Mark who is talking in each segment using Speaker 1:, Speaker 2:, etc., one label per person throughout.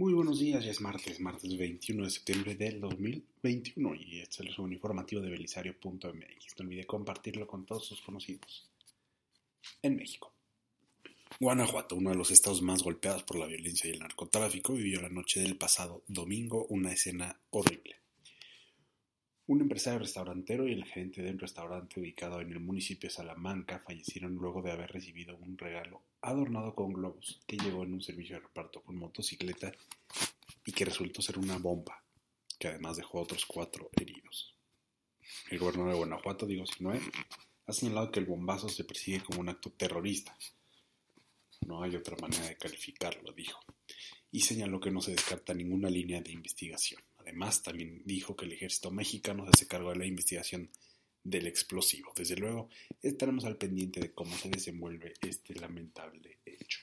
Speaker 1: Muy buenos días, ya es martes, martes 21 de septiembre del 2021 y este es el informativo de belisario.mx. No olvide compartirlo con todos sus conocidos. En México. Guanajuato, uno de los estados más golpeados por la violencia y el narcotráfico, vivió la noche del pasado domingo una escena horrible. Un empresario restaurantero y el gerente de un restaurante ubicado en el municipio de Salamanca fallecieron luego de haber recibido un regalo adornado con globos que llegó en un servicio de reparto con motocicleta y que resultó ser una bomba, que además dejó otros cuatro heridos. El gobernador de Guanajuato, Diego Sinoé, ha señalado que el bombazo se persigue como un acto terrorista. No hay otra manera de calificarlo, dijo, y señaló que no se descarta ninguna línea de investigación. Además, también dijo que el ejército mexicano se hace cargo de la investigación del explosivo. Desde luego, estaremos al pendiente de cómo se desenvuelve este lamentable hecho.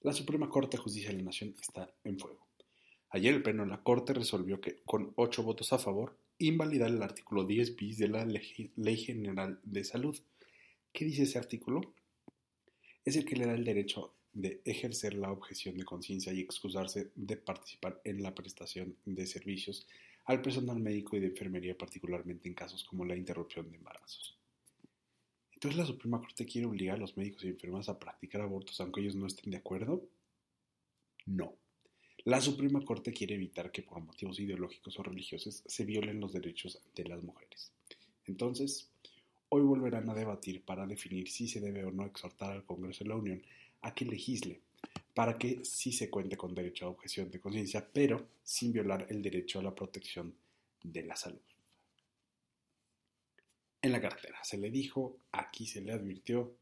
Speaker 1: La Suprema Corte de Justicia de la Nación está en fuego. Ayer el Pleno de la Corte resolvió que, con ocho votos a favor, invalidar el artículo 10 bis de la Ley General de Salud. ¿Qué dice ese artículo? Es el que le da el derecho de ejercer la objeción de conciencia y excusarse de participar en la prestación de servicios al personal médico y de enfermería, particularmente en casos como la interrupción de embarazos. Entonces la Suprema Corte quiere obligar a los médicos y enfermeras a practicar abortos aunque ellos no estén de acuerdo? No. La Suprema Corte quiere evitar que por motivos ideológicos o religiosos se violen los derechos de las mujeres. Entonces, hoy volverán a debatir para definir si se debe o no exhortar al Congreso de la Unión a que legisle para que sí se cuente con derecho a objeción de conciencia, pero sin violar el derecho a la protección de la salud. En la cartera se le dijo, aquí se le advirtió,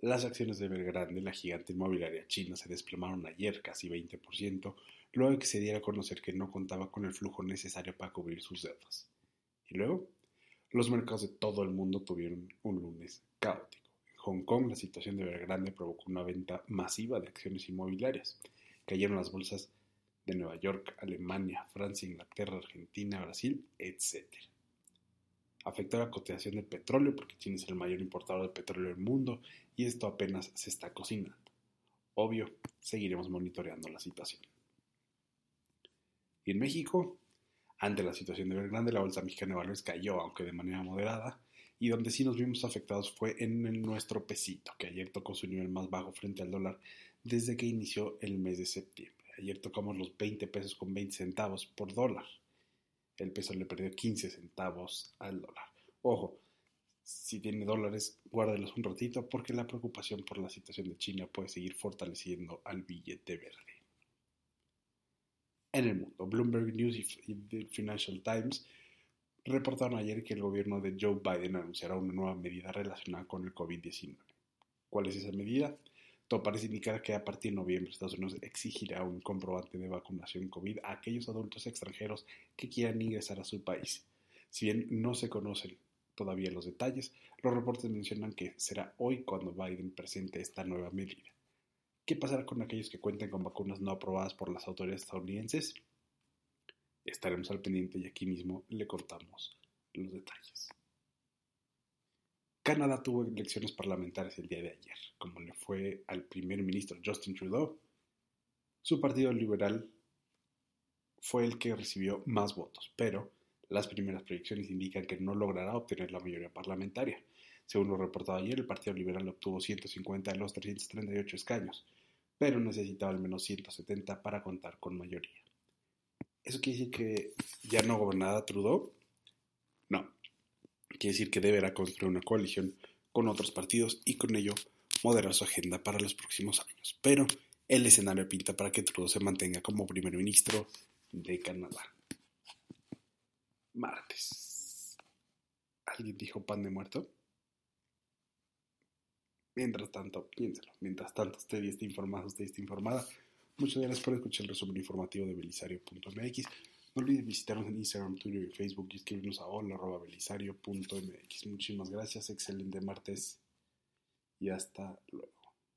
Speaker 1: las acciones de Belgrande, la gigante inmobiliaria china, se desplomaron ayer casi 20%, luego que se diera a conocer que no contaba con el flujo necesario para cubrir sus deudas. Y luego, los mercados de todo el mundo tuvieron un lunes caótico. Hong Kong, la situación de Belgrande provocó una venta masiva de acciones inmobiliarias. Cayeron las bolsas de Nueva York, Alemania, Francia, Inglaterra, Argentina, Brasil, etc. Afectó la cotización del petróleo porque China es el mayor importador de petróleo del mundo y esto apenas se está cocinando. Obvio, seguiremos monitoreando la situación. Y en México, ante la situación de Belgrande, la bolsa mexicana de valores cayó, aunque de manera moderada, y donde sí nos vimos afectados fue en nuestro pesito, que ayer tocó su nivel más bajo frente al dólar desde que inició el mes de septiembre. Ayer tocamos los 20 pesos con 20 centavos por dólar. El peso le perdió 15 centavos al dólar. Ojo, si tiene dólares, guárdelos un ratito porque la preocupación por la situación de China puede seguir fortaleciendo al billete verde. En el mundo, Bloomberg News y Financial Times reportaron ayer que el gobierno de Joe Biden anunciará una nueva medida relacionada con el COVID-19. ¿Cuál es esa medida? Todo parece indicar que a partir de noviembre Estados Unidos exigirá un comprobante de vacunación COVID a aquellos adultos extranjeros que quieran ingresar a su país. Si bien no se conocen todavía los detalles, los reportes mencionan que será hoy cuando Biden presente esta nueva medida. ¿Qué pasará con aquellos que cuenten con vacunas no aprobadas por las autoridades estadounidenses? Estaremos al pendiente y aquí mismo le contamos los detalles. Canadá tuvo elecciones parlamentarias el día de ayer, como le fue al primer ministro Justin Trudeau. Su partido liberal fue el que recibió más votos, pero las primeras proyecciones indican que no logrará obtener la mayoría parlamentaria. Según lo reportado ayer, el Partido Liberal obtuvo 150 de los 338 escaños, pero necesitaba al menos 170 para contar con mayoría. ¿Eso quiere decir que ya no gobernará Trudeau? No. Quiere decir que deberá construir una coalición con otros partidos y con ello moderar su agenda para los próximos años. Pero el escenario pinta para que Trudeau se mantenga como primer ministro de Canadá. Martes. ¿Alguien dijo pan de muerto? Mientras tanto, piénselo. Mientras tanto, usted esté informado, usted esté informada. Muchas gracias por escuchar el resumen informativo de belisario.mx. No olviden visitarnos en Instagram, Twitter y Facebook y escribirnos a hola.belisario.mx. Muchísimas gracias, excelente martes y hasta luego.